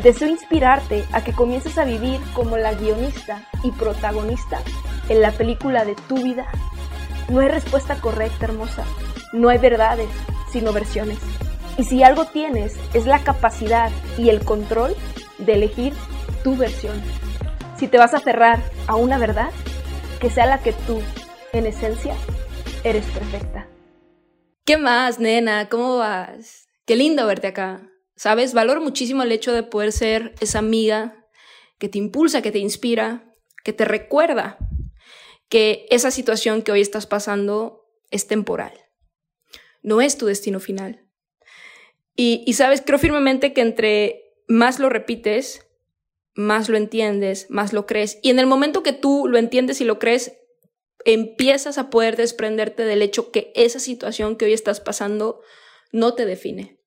Deseo inspirarte a que comiences a vivir como la guionista y protagonista en la película de tu vida. No hay respuesta correcta, hermosa. No hay verdades, sino versiones. Y si algo tienes, es la capacidad y el control de elegir tu versión. Si te vas a aferrar a una verdad, que sea la que tú, en esencia, eres perfecta. ¿Qué más, nena? ¿Cómo vas? Qué lindo verte acá. Sabes, valoro muchísimo el hecho de poder ser esa amiga que te impulsa, que te inspira, que te recuerda que esa situación que hoy estás pasando es temporal. No es tu destino final. Y, sabes, creo firmemente que entre más lo repites, más lo entiendes, más lo crees. Y en el momento que tú lo entiendes y lo crees, empiezas a poder desprenderte del hecho que esa situación que hoy estás pasando no te define.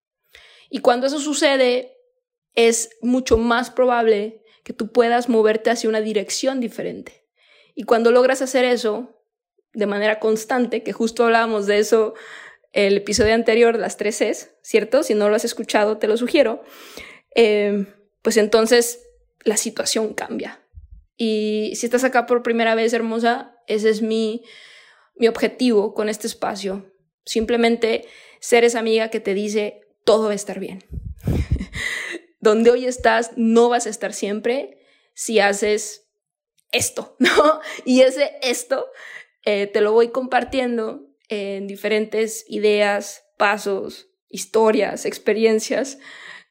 Y cuando eso sucede, es mucho más probable que tú puedas moverte hacia una dirección diferente. Y cuando logras hacer eso de manera constante, que justo hablábamos de eso el episodio anterior, las tres Cs, ¿cierto? Si no lo has escuchado, te lo sugiero. Eh, pues entonces la situación cambia. Y si estás acá por primera vez, hermosa, ese es mi, mi objetivo con este espacio. Simplemente ser esa amiga que te dice, todo va a estar bien. Donde hoy estás, no vas a estar siempre si haces esto, ¿no? Y ese esto eh, te lo voy compartiendo en diferentes ideas, pasos, historias, experiencias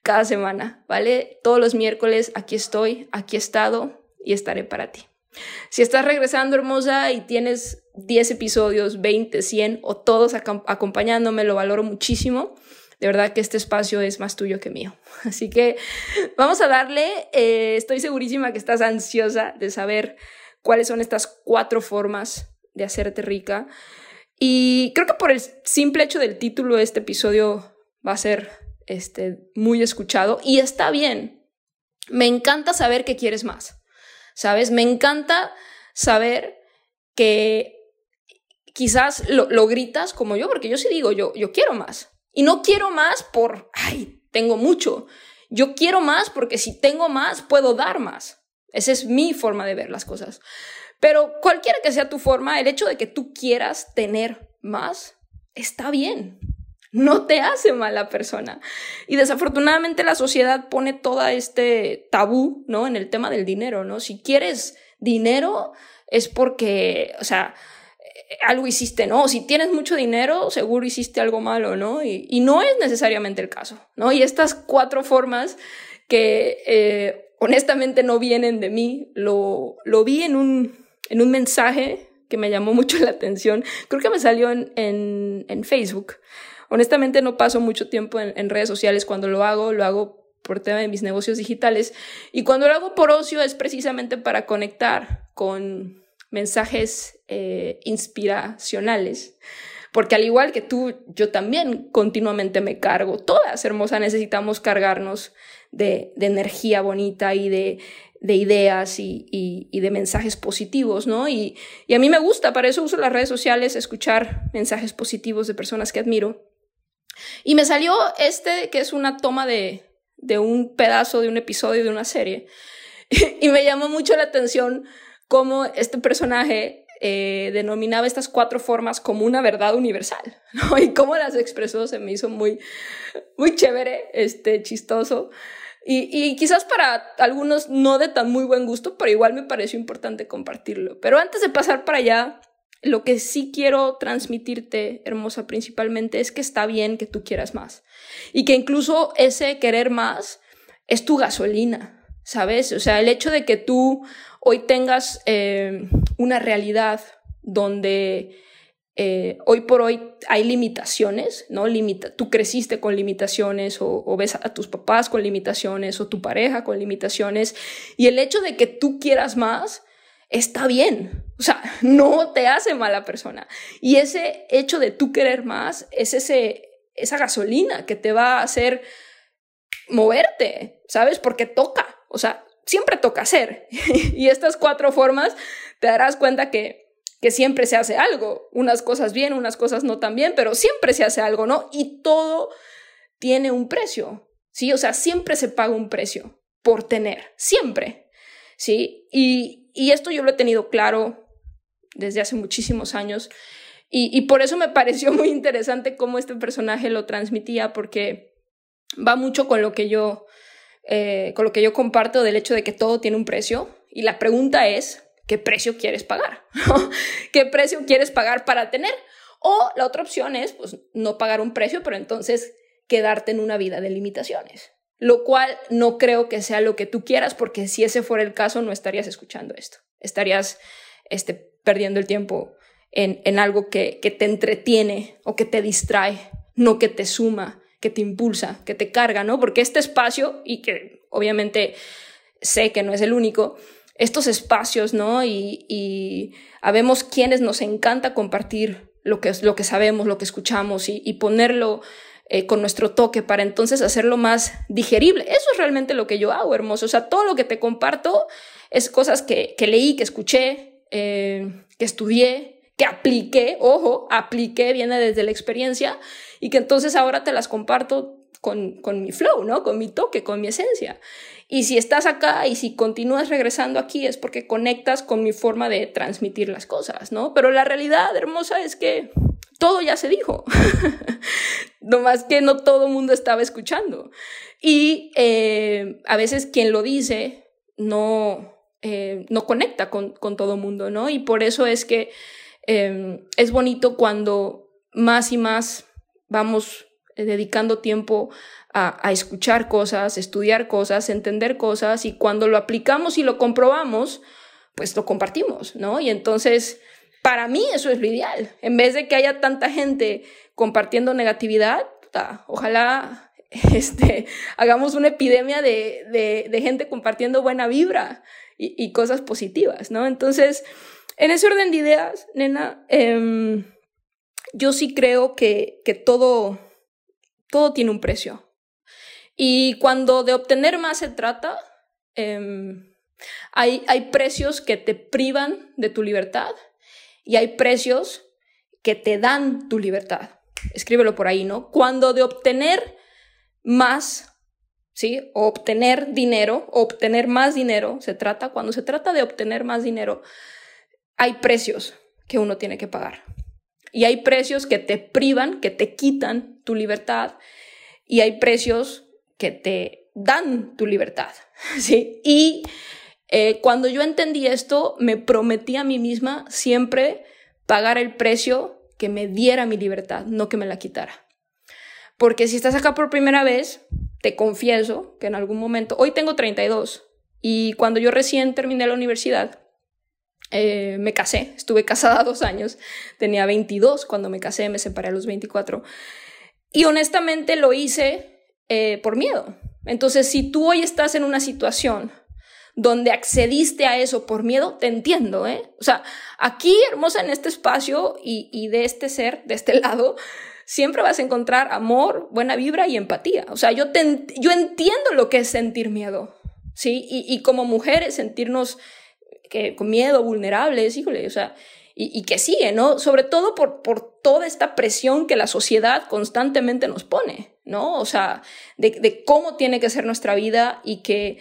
cada semana, ¿vale? Todos los miércoles aquí estoy, aquí he estado y estaré para ti. Si estás regresando hermosa y tienes 10 episodios, 20, 100 o todos acompañándome, lo valoro muchísimo. De verdad que este espacio es más tuyo que mío. Así que vamos a darle, eh, estoy segurísima que estás ansiosa de saber cuáles son estas cuatro formas de hacerte rica. Y creo que por el simple hecho del título de este episodio va a ser este, muy escuchado y está bien. Me encanta saber que quieres más, ¿sabes? Me encanta saber que quizás lo, lo gritas como yo, porque yo sí digo, yo, yo quiero más, y no quiero más por, ay, tengo mucho. Yo quiero más porque si tengo más, puedo dar más. Esa es mi forma de ver las cosas. Pero cualquiera que sea tu forma, el hecho de que tú quieras tener más, está bien. No te hace mala persona. Y desafortunadamente la sociedad pone todo este tabú, ¿no? En el tema del dinero, ¿no? Si quieres dinero es porque, o sea, algo hiciste, ¿no? Si tienes mucho dinero, seguro hiciste algo malo, ¿no? Y, no es necesariamente el caso, ¿no? Y estas cuatro formas que eh, honestamente no vienen de mí, lo, lo vi en un, en un mensaje que me llamó mucho la atención, creo que me salió en, en, Facebook. Honestamente no paso mucho tiempo en redes sociales, cuando lo hago, lo hago por tema de mis negocios digitales y cuando lo hago por ocio es precisamente para conectar con mensajes eh, inspiracionales. Porque al igual que tú, yo también continuamente me cargo. Todas, hermosas, necesitamos cargarnos de, energía bonita y de, ideas y, de mensajes positivos, ¿no? Y, a mí me gusta, para eso uso las redes sociales, escuchar mensajes positivos de personas que admiro. Y me salió este, que es una toma de, de un pedazo de un episodio de una serie. y me llamó mucho la atención cómo este personaje eh, denominaba estas cuatro formas como una verdad universal, ¿no? Y cómo las expresó se me hizo muy, muy chévere, este, chistoso. Y, y, quizás para algunos no de tan muy buen gusto, pero igual me pareció importante compartirlo. Pero antes de pasar para allá, lo que sí quiero transmitirte, hermosa, principalmente, es que está bien que tú quieras más. Y que incluso ese querer más es tu gasolina, ¿sabes? O sea, el hecho de que tú hoy tengas eh, una realidad donde eh, hoy por hoy hay limitaciones, ¿no? Limita tú creciste con limitaciones o, o, ves a tus papás con limitaciones o tu pareja con limitaciones y el hecho de que tú quieras más está bien. O sea, no te hace mala persona. Y ese hecho de tú querer más es ese, esa gasolina que te va a hacer moverte, ¿sabes? Porque toca. O sea, siempre toca hacer. y estas cuatro formas te darás cuenta que, que siempre se hace algo. Unas cosas bien, unas cosas no tan bien, pero siempre se hace algo, ¿no? Y todo tiene un precio, ¿sí? O sea, siempre se paga un precio por tener, siempre, ¿sí? Y, y esto yo lo he tenido claro desde hace muchísimos años. Y, y por eso me pareció muy interesante cómo este personaje lo transmitía, porque va mucho con lo que yo eh, con lo que yo comparto del hecho de que todo tiene un precio y la pregunta es, ¿qué precio quieres pagar? ¿Qué precio quieres pagar para tener? O la otra opción es, pues, no pagar un precio, pero entonces quedarte en una vida de limitaciones. Lo cual no creo que sea lo que tú quieras, porque si ese fuera el caso, no estarías escuchando esto. Estarías este, perdiendo el tiempo en, en algo que, que te entretiene o que te distrae, no que te suma que te impulsa, que te carga, ¿no? Porque este espacio, y que obviamente sé que no es el único, estos espacios, ¿no? Y, y habemos quienes nos encanta compartir lo que, lo que sabemos, lo que escuchamos y, ponerlo eh, con nuestro toque para entonces hacerlo más digerible. Eso es realmente lo que yo hago, hermoso. O sea, todo lo que te comparto es cosas que, leí, que escuché, eh, que estudié, que apliqué, ojo, apliqué, viene desde la experiencia y que entonces ahora te las comparto con, con, mi flow, ¿no? Con mi toque, con mi esencia. Y si estás acá y si continúas regresando aquí es porque conectas con mi forma de transmitir las cosas, ¿no? Pero la realidad hermosa es que todo ya se dijo, más que no todo el mundo estaba escuchando. Y eh, a veces quien lo dice no, eh, no conecta con, con todo el mundo, ¿no? Y por eso es que eh, es bonito cuando más y más vamos eh, dedicando tiempo a, escuchar cosas, estudiar cosas, entender cosas y cuando lo aplicamos y lo comprobamos, pues lo compartimos, ¿no? Y entonces, para mí eso es lo ideal. En vez de que haya tanta gente compartiendo negatividad, ojalá este, hagamos una epidemia de, gente compartiendo buena vibra y, cosas positivas, ¿no? Entonces, en ese orden de ideas, nena, em, yo sí creo que, que todo, todo tiene un precio. Y cuando de obtener más se trata, em, hay, hay precios que te privan de tu libertad y hay precios que te dan tu libertad. Escríbelo por ahí, ¿no? Cuando de obtener más, ¿sí? O obtener dinero, obtener más dinero, se trata, cuando se trata de obtener más dinero, hay precios que uno tiene que pagar. Y hay precios que te privan, que te quitan tu libertad. Y hay precios que te dan tu libertad. ¿sí? Y eh, cuando yo entendí esto, me prometí a mí misma siempre pagar el precio que me diera mi libertad, no que me la quitara. Porque si estás acá por primera vez, te confieso que en algún momento, hoy tengo 32, y cuando yo recién terminé la universidad, eh, me casé, estuve casada dos años, tenía 22 cuando me casé, me separé a los 24. Y honestamente lo hice eh, por miedo. Entonces, si tú hoy estás en una situación donde accediste a eso por miedo, te entiendo, ¿eh? O sea, aquí, hermosa, en este espacio y, y de este ser, de este lado, siempre vas a encontrar amor, buena vibra y empatía. O sea, yo, te, yo entiendo lo que es sentir miedo, ¿sí? Y, y como mujeres sentirnos que, con miedo, vulnerables, híjole, o sea, y, que sigue, ¿no? Sobre todo por, por toda esta presión que la sociedad constantemente nos pone, ¿no? O sea, de, cómo tiene que ser nuestra vida y que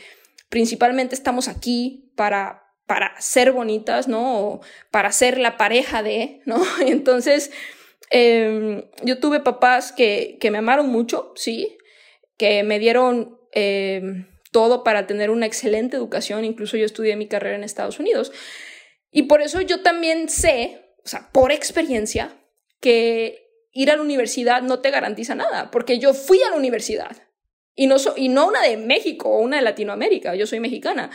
principalmente estamos aquí para, para ser bonitas, ¿no? O para ser la pareja de, ¿no? Y entonces, em, yo tuve papás que, que me amaron mucho, sí, que me dieron... Eh, todo para tener una excelente educación, incluso yo estudié mi carrera en Estados Unidos. Y por eso yo también sé, o sea, por experiencia, que ir a la universidad no te garantiza nada, porque yo fui a la universidad y no, y no una de México o una de Latinoamérica, yo soy mexicana,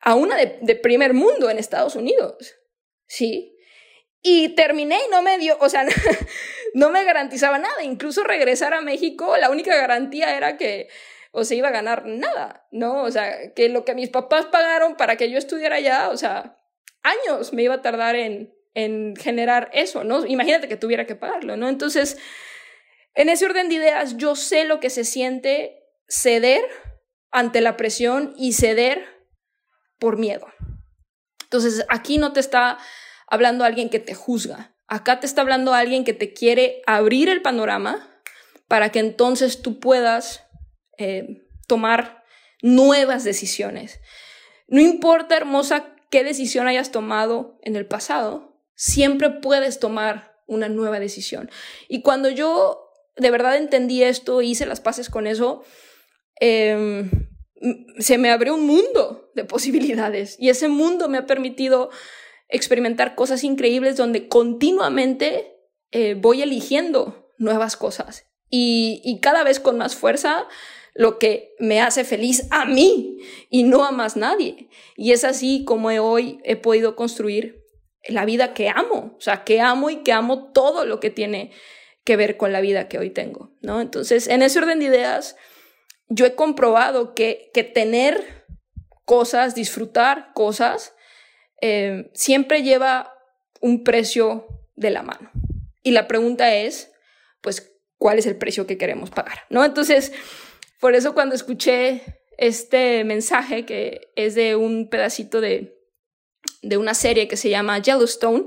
a una de, de primer mundo en Estados Unidos, ¿sí? Y terminé y no me dio, o sea, no me garantizaba nada. Incluso regresar a México, la única garantía era que o se iba a ganar nada, ¿no? O sea, que lo que mis papás pagaron para que yo estudiara allá, o sea, años me iba a tardar en, en generar eso, ¿no? Imagínate que tuviera que pagarlo, ¿no? Entonces, en ese orden de ideas, yo sé lo que se siente ceder ante la presión y ceder por miedo. Entonces, aquí no te está hablando alguien que te juzga, acá te está hablando alguien que te quiere abrir el panorama para que entonces tú puedas eh, tomar nuevas decisiones. No importa, hermosa, qué decisión hayas tomado en el pasado, siempre puedes tomar una nueva decisión. Y cuando yo de verdad entendí esto, hice las paces con eso, em, se me abrió un mundo de posibilidades y ese mundo me ha permitido experimentar cosas increíbles donde continuamente eh, voy eligiendo nuevas cosas y, y cada vez con más fuerza lo que me hace feliz a mí y no a más nadie. Y es así como hoy he podido construir la vida que amo, o sea, que amo y que amo todo lo que tiene que ver con la vida que hoy tengo, ¿no? Entonces, en ese orden de ideas, yo he comprobado que, que tener cosas, disfrutar cosas, eh, siempre lleva un precio de la mano. Y la pregunta es, pues, ¿cuál es el precio que queremos pagar? ¿No? Entonces, por eso cuando escuché este mensaje, que es de un pedacito de, de una serie que se llama Yellowstone,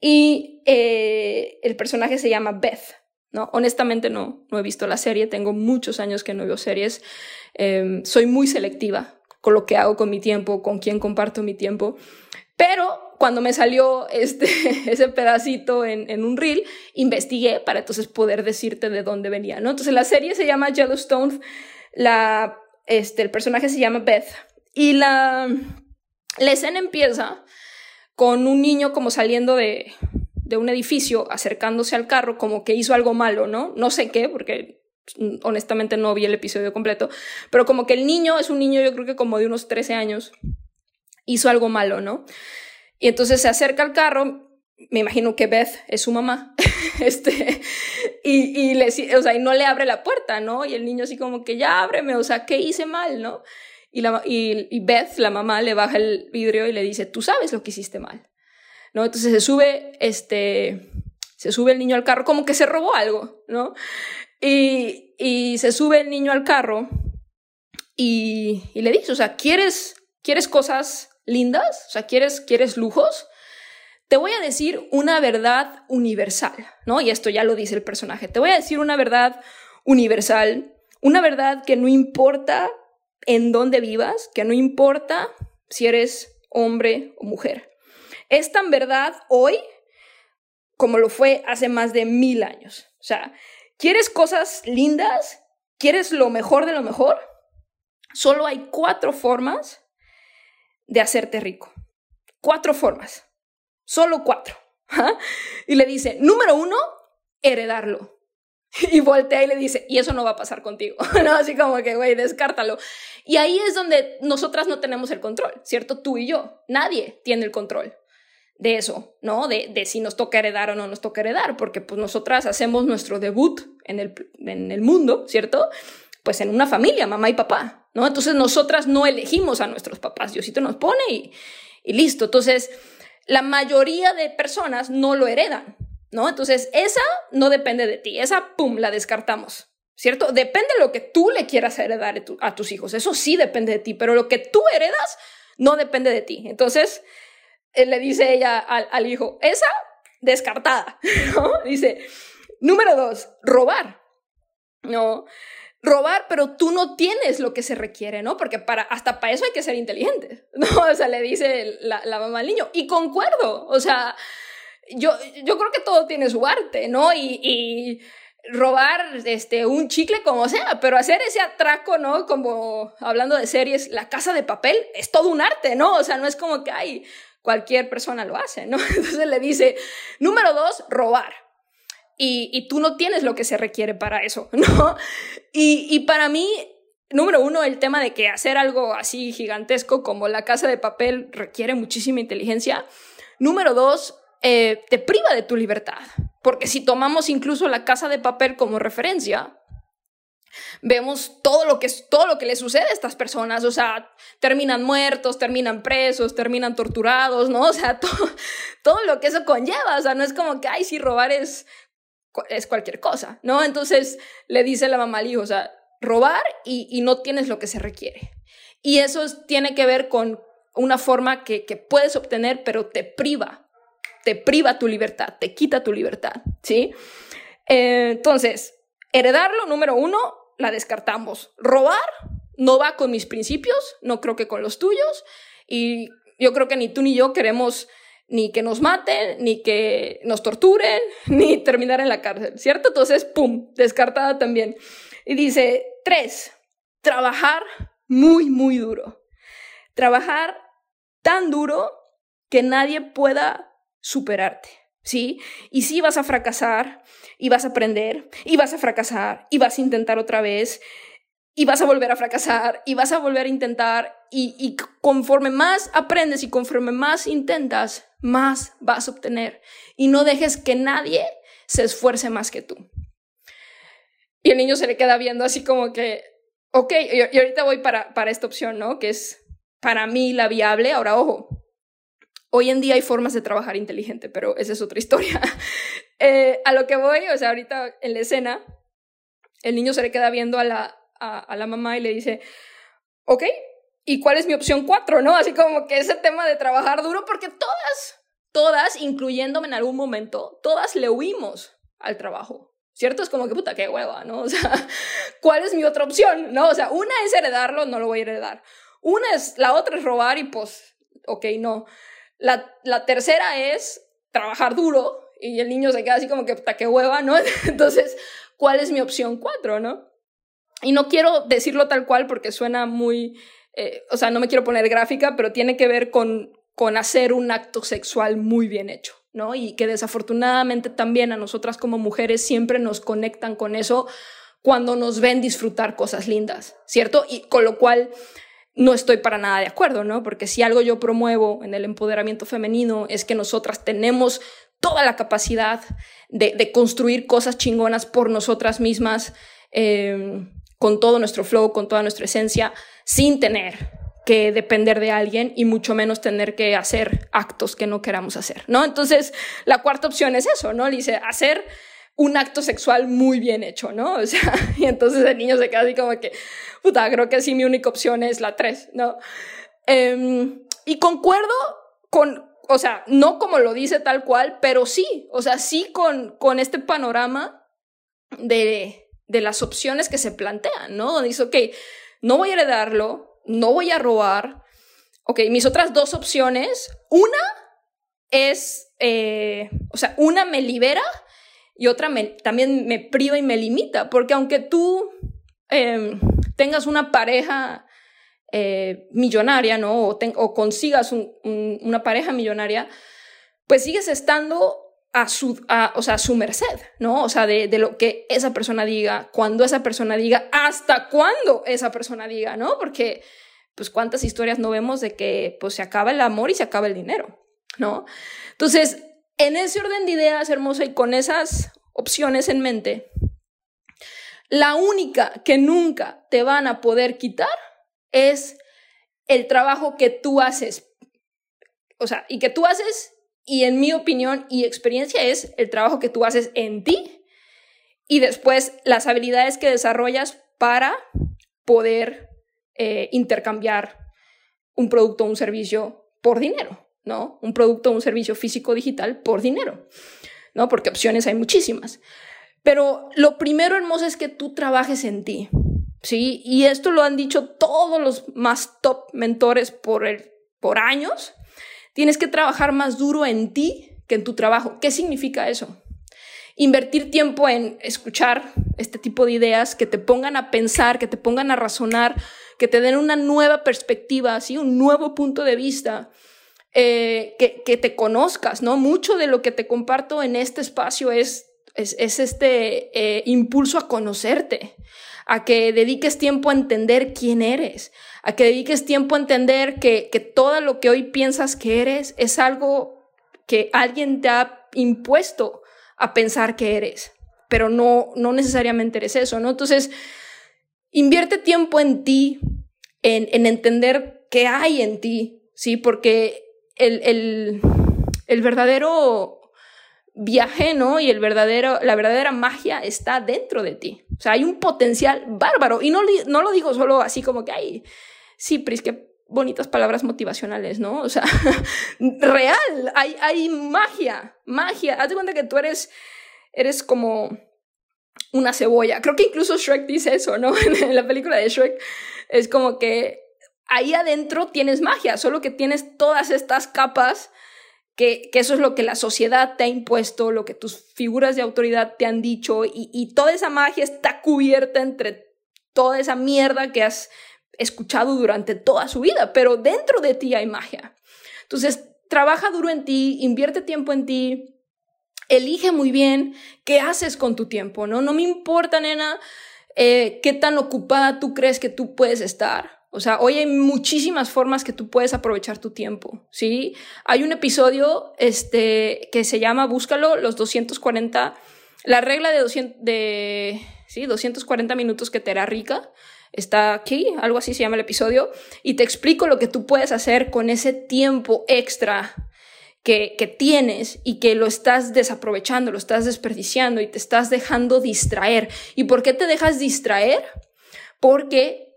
y eh, el personaje se llama Beth, ¿no? Honestamente no, no he visto la serie, tengo muchos años que no veo series, em, soy muy selectiva con lo que hago con mi tiempo, con quién comparto mi tiempo, pero cuando me salió este, ese pedacito en, en, un reel, investigué para entonces poder decirte de dónde venía, ¿no? Entonces la serie se llama Yellowstone, la, este, el personaje se llama Beth y la, la escena empieza con un niño como saliendo de, de un edificio, acercándose al carro, como que hizo algo malo, ¿no? No sé qué, porque honestamente no vi el episodio completo, pero como que el niño es un niño yo creo que como de unos 13 años, hizo algo malo, ¿no? Y entonces se acerca al carro, me imagino que Beth es su mamá, este, y, y, le, o sea, y no le abre la puerta, ¿no? Y el niño así como que ya ábreme, o sea, ¿qué hice mal, no? Y, la, y, y Beth, la mamá, le baja el vidrio y le dice, tú sabes lo que hiciste mal, ¿no? Entonces se sube, este, se sube el niño al carro, como que se robó algo, ¿no? Y, y se sube el niño al carro y, y le dice, o sea, ¿quieres, ¿quieres cosas lindas? O sea, ¿quieres, ¿quieres lujos? Te voy a decir una verdad universal, ¿no? Y esto ya lo dice el personaje. Te voy a decir una verdad universal, una verdad que no importa en dónde vivas, que no importa si eres hombre o mujer. Es tan verdad hoy como lo fue hace más de mil años. O sea, ¿quieres cosas lindas? ¿Quieres lo mejor de lo mejor? Solo hay cuatro formas de hacerte rico. Cuatro formas. Solo cuatro. Y le dice, número uno, heredarlo. Y voltea y le dice, y eso no va a pasar contigo. ¿No? Así como que, güey, descártalo. Y ahí es donde nosotras no tenemos el control, ¿cierto? Tú y yo. Nadie tiene el control de eso, ¿no? De, de si nos toca heredar o no nos toca heredar, porque pues nosotras hacemos nuestro debut en el, en el mundo, ¿cierto? Pues en una familia, mamá y papá, ¿no? Entonces nosotras no elegimos a nuestros papás, Diosito nos pone y, y listo. Entonces, la mayoría de personas no lo heredan, ¿no? Entonces, esa no depende de ti, esa, pum, la descartamos, ¿cierto? Depende de lo que tú le quieras heredar a tus hijos, eso sí depende de ti, pero lo que tú heredas no depende de ti. Entonces, él le dice ella al, hijo, esa descartada. Dice, número dos, robar, ¿no? Robar, pero tú no tienes lo que se requiere, ¿no? Porque para, hasta para eso hay que ser inteligente, ¿no? O sea, le dice la, la mamá al niño. Y concuerdo, o sea, yo, yo creo que todo tiene su arte, ¿no? Y, y robar este, un chicle como sea, pero hacer ese atraco, ¿no? Como hablando de series, la casa de papel es todo un arte, ¿no? O sea, no es como que, ay, cualquier persona lo hace, ¿no? Entonces le dice, número dos, robar y, tú no tienes lo que se requiere para eso, ¿no? Y, y para mí, número uno, el tema de que hacer algo así gigantesco como la casa de papel requiere muchísima inteligencia. Número dos, eh, te priva de tu libertad, porque si tomamos incluso la casa de papel como referencia, vemos todo lo que todo lo que le sucede a estas personas, o sea, terminan muertos, terminan presos, terminan torturados, ¿no? O sea, todo, todo lo que eso conlleva, o sea, no es como que ay, si robar es es cualquier cosa, ¿no? Entonces le dice la mamá al hijo, o sea, robar y, y no tienes lo que se requiere. Y eso tiene que ver con una forma que, que puedes obtener, pero te priva, te priva tu libertad, te quita tu libertad, ¿sí? Eh, entonces, heredarlo, número uno, la descartamos. Robar no va con mis principios, no creo que con los tuyos, y yo creo que ni tú ni yo queremos ni que nos maten, ni que nos torturen, ni terminar en la cárcel, ¿cierto? Entonces, ¡pum!, descartada también. Y dice, tres, trabajar muy, muy duro. Trabajar tan duro que nadie pueda superarte, ¿sí? Y sí vas a fracasar, y vas a aprender, y vas a fracasar, y vas a intentar otra vez, y vas a volver a fracasar, y vas a volver a intentar, y, y conforme más aprendes y conforme más intentas, más vas a obtener. Y no dejes que nadie se esfuerce más que tú. Y el niño se le queda viendo así como que, ok, y, ahorita voy para, para esta opción, ¿no? Que es para mí la viable. Ahora, ojo, hoy en día hay formas de trabajar inteligente, pero esa es otra historia. Eh, a lo que voy, o sea, ahorita en la escena, el niño se le queda viendo a la, a, la mamá y le dice, ok, ¿y cuál es mi opción cuatro, no? Así como que ese tema de trabajar duro, porque todas, todas, incluyéndome en algún momento, todas le huimos al trabajo. ¿Cierto? Es como que puta, qué hueva, ¿no? O sea, ¿cuál es mi otra opción? ¿No? O sea, una es heredarlo, no lo voy a heredar. Una es, la otra es robar y pues, ok, no. La, la tercera es trabajar duro y el niño se queda así como que puta, qué hueva, ¿no? Entonces, ¿cuál es mi opción cuatro, no? Y no quiero decirlo tal cual porque suena muy, eh, o sea, no me quiero poner gráfica, pero tiene que ver con, con hacer un acto sexual muy bien hecho. ¿no? Y que desafortunadamente también a nosotras como mujeres siempre nos conectan con eso cuando nos ven disfrutar cosas lindas, ¿cierto? Y con lo cual no estoy para nada de acuerdo, ¿no? Porque si algo yo promuevo en el empoderamiento femenino es que nosotras tenemos toda la capacidad de, construir cosas chingonas por nosotras mismas, eh, con todo nuestro flow, con toda nuestra esencia, sin tener que depender de alguien y mucho menos tener que hacer actos que no queramos hacer, ¿no? Entonces, la cuarta opción es eso, ¿no? Le dice, hacer un acto sexual muy bien hecho, ¿no? O sea, y entonces el niño se queda así como que, puta, creo que sí mi única opción es la tres, ¿no? Em, y concuerdo con, o sea, no como lo dice tal cual, pero sí, o sea, sí con, con este panorama de, de las opciones que se plantean, ¿no? Dice, ok, no voy a heredarlo, no voy a robar. Ok, mis otras dos opciones, una es, eh, o sea, una me libera y otra me, también me priva y me limita, porque aunque tú em, tengas una pareja eh, millonaria, ¿no? O, consigas una pareja millonaria, pues sigues estando a su, o sea, a su merced, ¿no? O sea, de, de, lo que esa persona diga, cuando esa persona diga, hasta cuándo esa persona diga, ¿no? Porque, pues, cuántas historias no vemos de que, pues, se acaba el amor y se acaba el dinero, ¿no? Entonces, en ese orden de ideas, hermosa, y con esas opciones en mente, la única que nunca te van a poder quitar es el trabajo que tú haces. O sea, y que tú haces y en mi opinión y experiencia es el trabajo que tú haces en ti y después las habilidades que desarrollas para poder eh, intercambiar un producto o un servicio por dinero, ¿no? Un producto o un servicio físico digital por dinero, ¿no? Porque opciones hay muchísimas. Pero lo primero hermoso es que tú trabajes en ti, ¿sí? Y esto lo han dicho todos los más top mentores por, el, por años Tienes que trabajar más duro en ti que en tu trabajo. ¿Qué significa eso? Invertir tiempo en escuchar este tipo de ideas que te pongan a pensar, que te pongan a razonar, que te den una nueva perspectiva, ¿sí? un nuevo punto de vista, eh, que, que, te conozcas, ¿no? Mucho de lo que te comparto en este espacio es, es, es este eh, impulso a conocerte, a que dediques tiempo a entender quién eres, a que dediques tiempo a entender que, que todo lo que hoy piensas que eres es algo que alguien te ha impuesto a pensar que eres, pero no, no necesariamente eres eso, ¿no? Entonces, invierte tiempo en ti, en, en entender qué hay en ti, ¿sí? Porque el, el, el verdadero viaje, ¿no? Y el verdadero, la verdadera magia está dentro de ti. O sea, hay un potencial bárbaro. Y no, no lo digo solo así como que, ay, sí, Pris, qué bonitas palabras motivacionales, ¿no? O sea, real, hay, hay magia, magia. Haz de cuenta que tú eres, eres como una cebolla. Creo que incluso Shrek dice eso, ¿no? en la película de Shrek. Es como que ahí adentro tienes magia, solo que tienes todas estas capas que, eso es lo que la sociedad te ha impuesto, lo que tus figuras de autoridad te han dicho y, y toda esa magia está cubierta entre toda esa mierda que has escuchado durante toda su vida, pero dentro de ti hay magia. Entonces, trabaja duro en ti, invierte tiempo en ti, elige muy bien qué haces con tu tiempo, ¿no? No me importa, nena, eh, qué tan ocupada tú crees que tú puedes estar. O sea, hoy hay muchísimas formas que tú puedes aprovechar tu tiempo, ¿sí? Hay un episodio este, que se llama, búscalo, los 240, la regla de, 200, de ¿sí? 240 minutos que te hará rica. Está aquí, algo así se llama el episodio, y te explico lo que tú puedes hacer con ese tiempo extra que, que, tienes y que lo estás desaprovechando, lo estás desperdiciando y te estás dejando distraer. ¿Y por qué te dejas distraer? Porque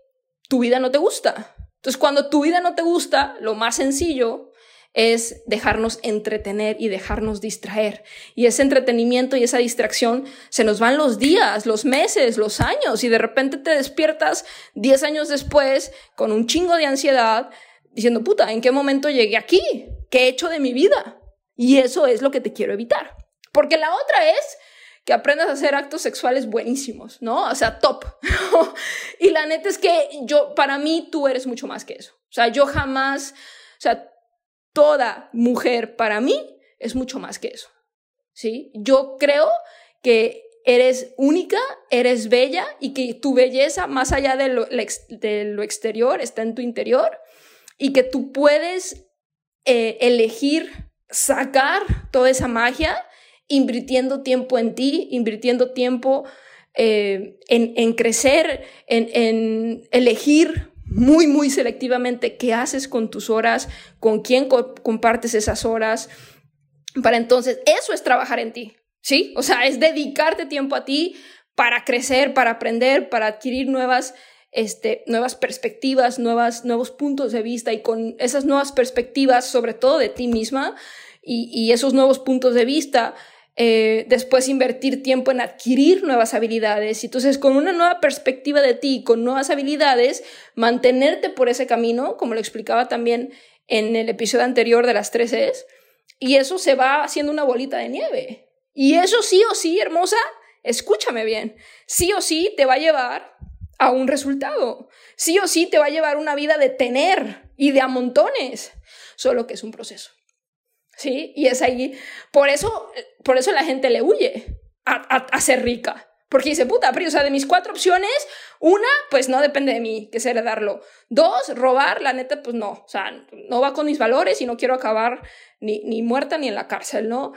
tu vida no te gusta. Entonces, cuando tu vida no te gusta, lo más sencillo es dejarnos entretener y dejarnos distraer. Y ese entretenimiento y esa distracción se nos van los días, los meses, los años y de repente te despiertas 10 años después con un chingo de ansiedad diciendo, puta, ¿en qué momento llegué aquí? ¿Qué he hecho de mi vida? Y eso es lo que te quiero evitar. Porque la otra es que aprendas a hacer actos sexuales buenísimos, ¿no? O sea, top. y la neta es que yo, para mí, tú eres mucho más que eso. O sea, yo jamás, o sea, toda mujer para mí es mucho más que eso. ¿Sí? Yo creo que eres única, eres bella y que tu belleza, más allá de lo, exterior, está en tu interior y que tú puedes eh, elegir sacar toda esa magia invirtiendo tiempo en ti, invirtiendo tiempo eh, en, crecer, en, elegir muy, muy selectivamente qué haces con tus horas, con quién compartes esas horas, para entonces, eso es trabajar en ti, ¿sí? O sea, es dedicarte tiempo a ti para crecer, para aprender, para adquirir nuevas, este, nuevas perspectivas, nuevas, nuevos puntos de vista y con esas nuevas perspectivas, sobre todo de ti misma y, y esos nuevos puntos de vista, eh, después invertir tiempo en adquirir nuevas habilidades. Entonces, con una nueva perspectiva de ti, con nuevas habilidades, mantenerte por ese camino, como lo explicaba también en el episodio anterior de las tres es y eso se va haciendo una bolita de nieve. Y eso sí o sí, hermosa, escúchame bien, sí o sí te va a llevar a un resultado. Sí o sí te va a llevar una vida de tener y de a montones, solo que es un proceso. ¿Sí? Y es ahí, por eso, por eso la gente le huye a, ser rica. Porque dice, puta, pero, o sea, de mis cuatro opciones, una, pues no depende de mí, que es heredarlo. Dos, robar, la neta, pues no. O sea, no va con mis valores y no quiero acabar ni, ni muerta ni en la cárcel, ¿no?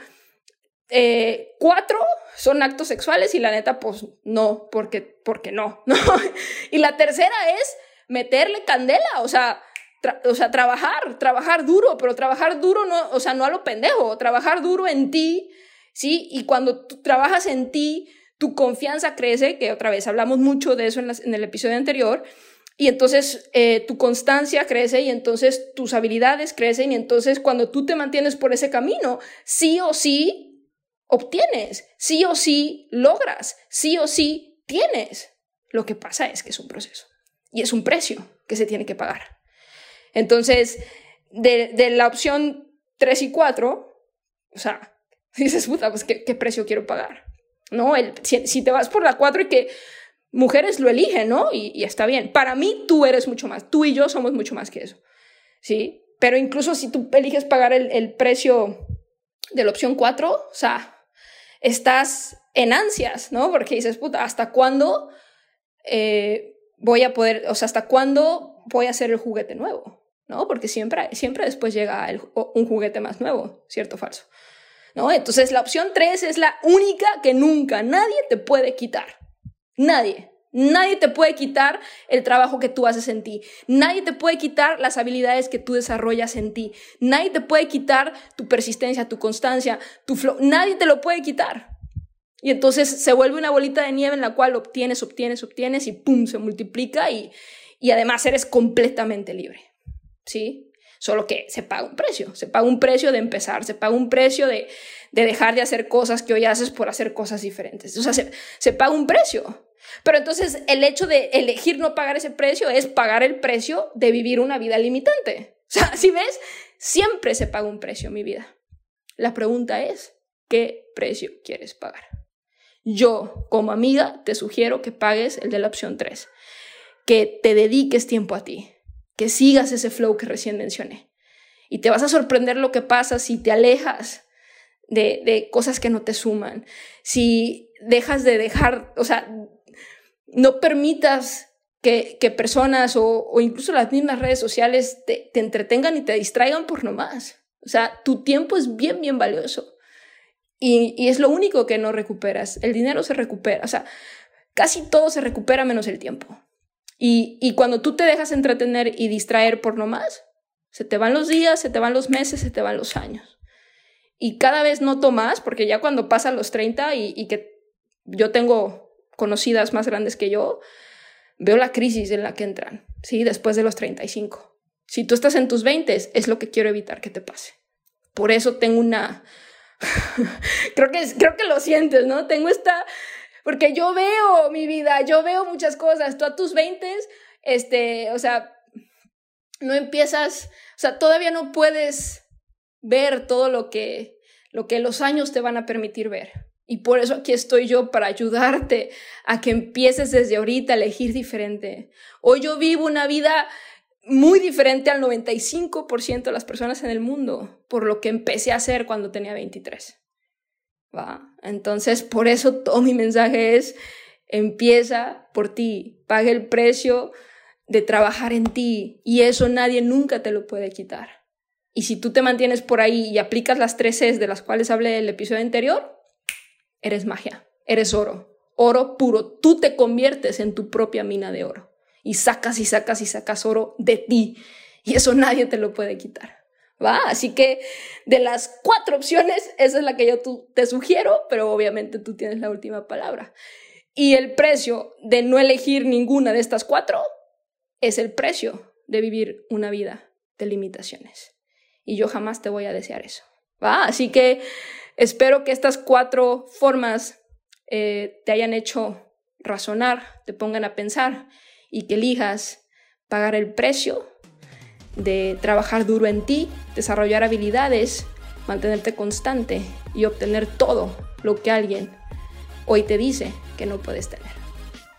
Eh, cuatro son actos sexuales y la neta, pues no, porque, porque no, ¿no? y la tercera es meterle candela, o sea, o sea, trabajar, trabajar duro, pero trabajar duro no, o sea, no a lo pendejo, trabajar duro en ti, ¿sí? Y cuando trabajas en ti, tu confianza crece, que otra vez hablamos mucho de eso en, el episodio anterior, y entonces eh, tu constancia crece y entonces tus habilidades crecen y entonces cuando tú te mantienes por ese camino, sí o sí obtienes, sí o sí logras, sí o sí tienes. Lo que pasa es que es un proceso y es un precio que se tiene que pagar. Entonces, de, la opción 3 y 4, o sea, dices, puta, pues ¿qué, precio quiero pagar? ¿No? El, si, te vas por la 4 y que mujeres lo eligen, ¿no? Y, está bien. Para mí, tú eres mucho más. Tú y yo somos mucho más que eso. ¿Sí? Pero incluso si tú eliges pagar el, precio de la opción 4, o sea, estás en ansias, ¿no? Porque dices, puta, ¿hasta cuándo eh, voy a poder, o sea, hasta cuándo voy a hacer el juguete nuevo? ¿No? Porque siempre, siempre después llega un juguete más nuevo, ¿cierto o falso? ¿No? Entonces la opción 3 es la única que nunca nadie te puede quitar. Nadie. Nadie te puede quitar el trabajo que tú haces en ti. Nadie te puede quitar las habilidades que tú desarrollas en ti. Nadie te puede quitar tu persistencia, tu constancia, tu flow. Nadie te lo puede quitar. Y entonces se vuelve una bolita de nieve en la cual obtienes, obtienes, obtienes y pum, se multiplica y, y además eres completamente libre. ¿Sí? Solo que se paga un precio. Se paga un precio de empezar, se paga un precio de, de dejar de hacer cosas que hoy haces por hacer cosas diferentes. O sea, se, se paga un precio. Pero entonces el hecho de elegir no pagar ese precio es pagar el precio de vivir una vida limitante. O sea, si ves, siempre se paga un precio en mi vida. La pregunta es, ¿qué precio quieres pagar? Yo, como amiga, te sugiero que pagues el de la opción 3, que te dediques tiempo a ti, que sigas ese flow que recién mencioné. Y te vas a sorprender lo que pasa si te alejas de, de cosas que no te suman, si dejas de dejar, o sea, no permitas que, personas o, incluso las mismas redes sociales te, entretengan y te distraigan por nomás. O sea, tu tiempo es bien, bien valioso. Y, es lo único que no recuperas. El dinero se recupera. O sea, casi todo se recupera menos el tiempo. Y, y cuando tú te dejas entretener y distraer por nomás, se te van los días, se te van los meses, se te van los años. Y cada vez noto más, porque ya cuando pasan los 30 y, y que yo tengo conocidas más grandes que yo, veo la crisis en la que entran, ¿sí? Después de los 35. Si tú estás en tus 20, es lo que quiero evitar que te pase. Por eso tengo una... creo, que, creo que lo sientes, ¿no? Tengo esta... Porque yo veo mi vida, yo veo muchas cosas. Tú a tus 20, este, o sea, no empiezas, o sea, todavía no puedes ver todo lo que, lo que los años te van a permitir ver. Y por eso aquí estoy yo para ayudarte a que empieces desde ahorita a elegir diferente. Hoy yo vivo una vida muy diferente al 95% de las personas en el mundo por lo que empecé a hacer cuando tenía 23. ¿Va? Entonces, por eso todo mi mensaje es, empieza por ti, paga el precio de trabajar en ti y eso nadie nunca te lo puede quitar. Y si tú te mantienes por ahí y aplicas las tres Cs de las cuales hablé en el episodio anterior, eres magia, eres oro, oro puro. Tú te conviertes en tu propia mina de oro y sacas y sacas y sacas oro de ti y eso nadie te lo puede quitar. ¿Va? Así que de las cuatro opciones, esa es la que yo te sugiero, pero obviamente tú tienes la última palabra. Y el precio de no elegir ninguna de estas cuatro es el precio de vivir una vida de limitaciones. Y yo jamás te voy a desear eso. ¿Va? Así que Espero que estas cuatro formas eh, te hayan hecho razonar, te pongan a pensar y que elijas pagar el precio de trabajar duro en ti, desarrollar habilidades, mantenerte constante y obtener todo lo que alguien hoy te dice que no puedes tener.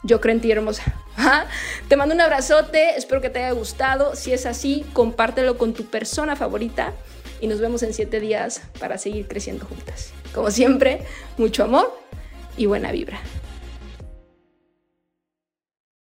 Yo creo en ti, hermosa. Te mando un abrazote, espero que te haya gustado. Si es así, compártelo con tu persona favorita y nos vemos en siete días para seguir creciendo juntas. Como siempre, mucho amor y buena vibra.